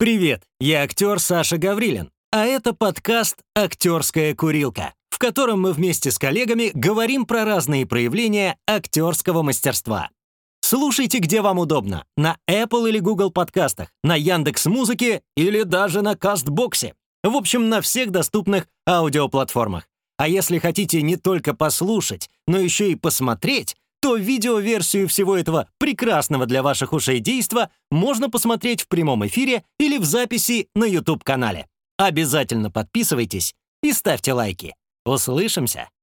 Привет, я актер Саша Гаврилин, а это подкаст «Актерская курилка», в котором мы вместе с коллегами говорим про разные проявления актерского мастерства. Слушайте, где вам удобно, на Apple или Google подкастах, на Яндекс Музыке или даже на Кастбоксе. В общем, на всех доступных аудиоплатформах. А если хотите не только послушать, но еще и посмотреть, то видеоверсию всего этого прекрасного для ваших ушей действа можно посмотреть в прямом эфире или в записи на YouTube-канале. Обязательно подписывайтесь и ставьте лайки. Услышимся!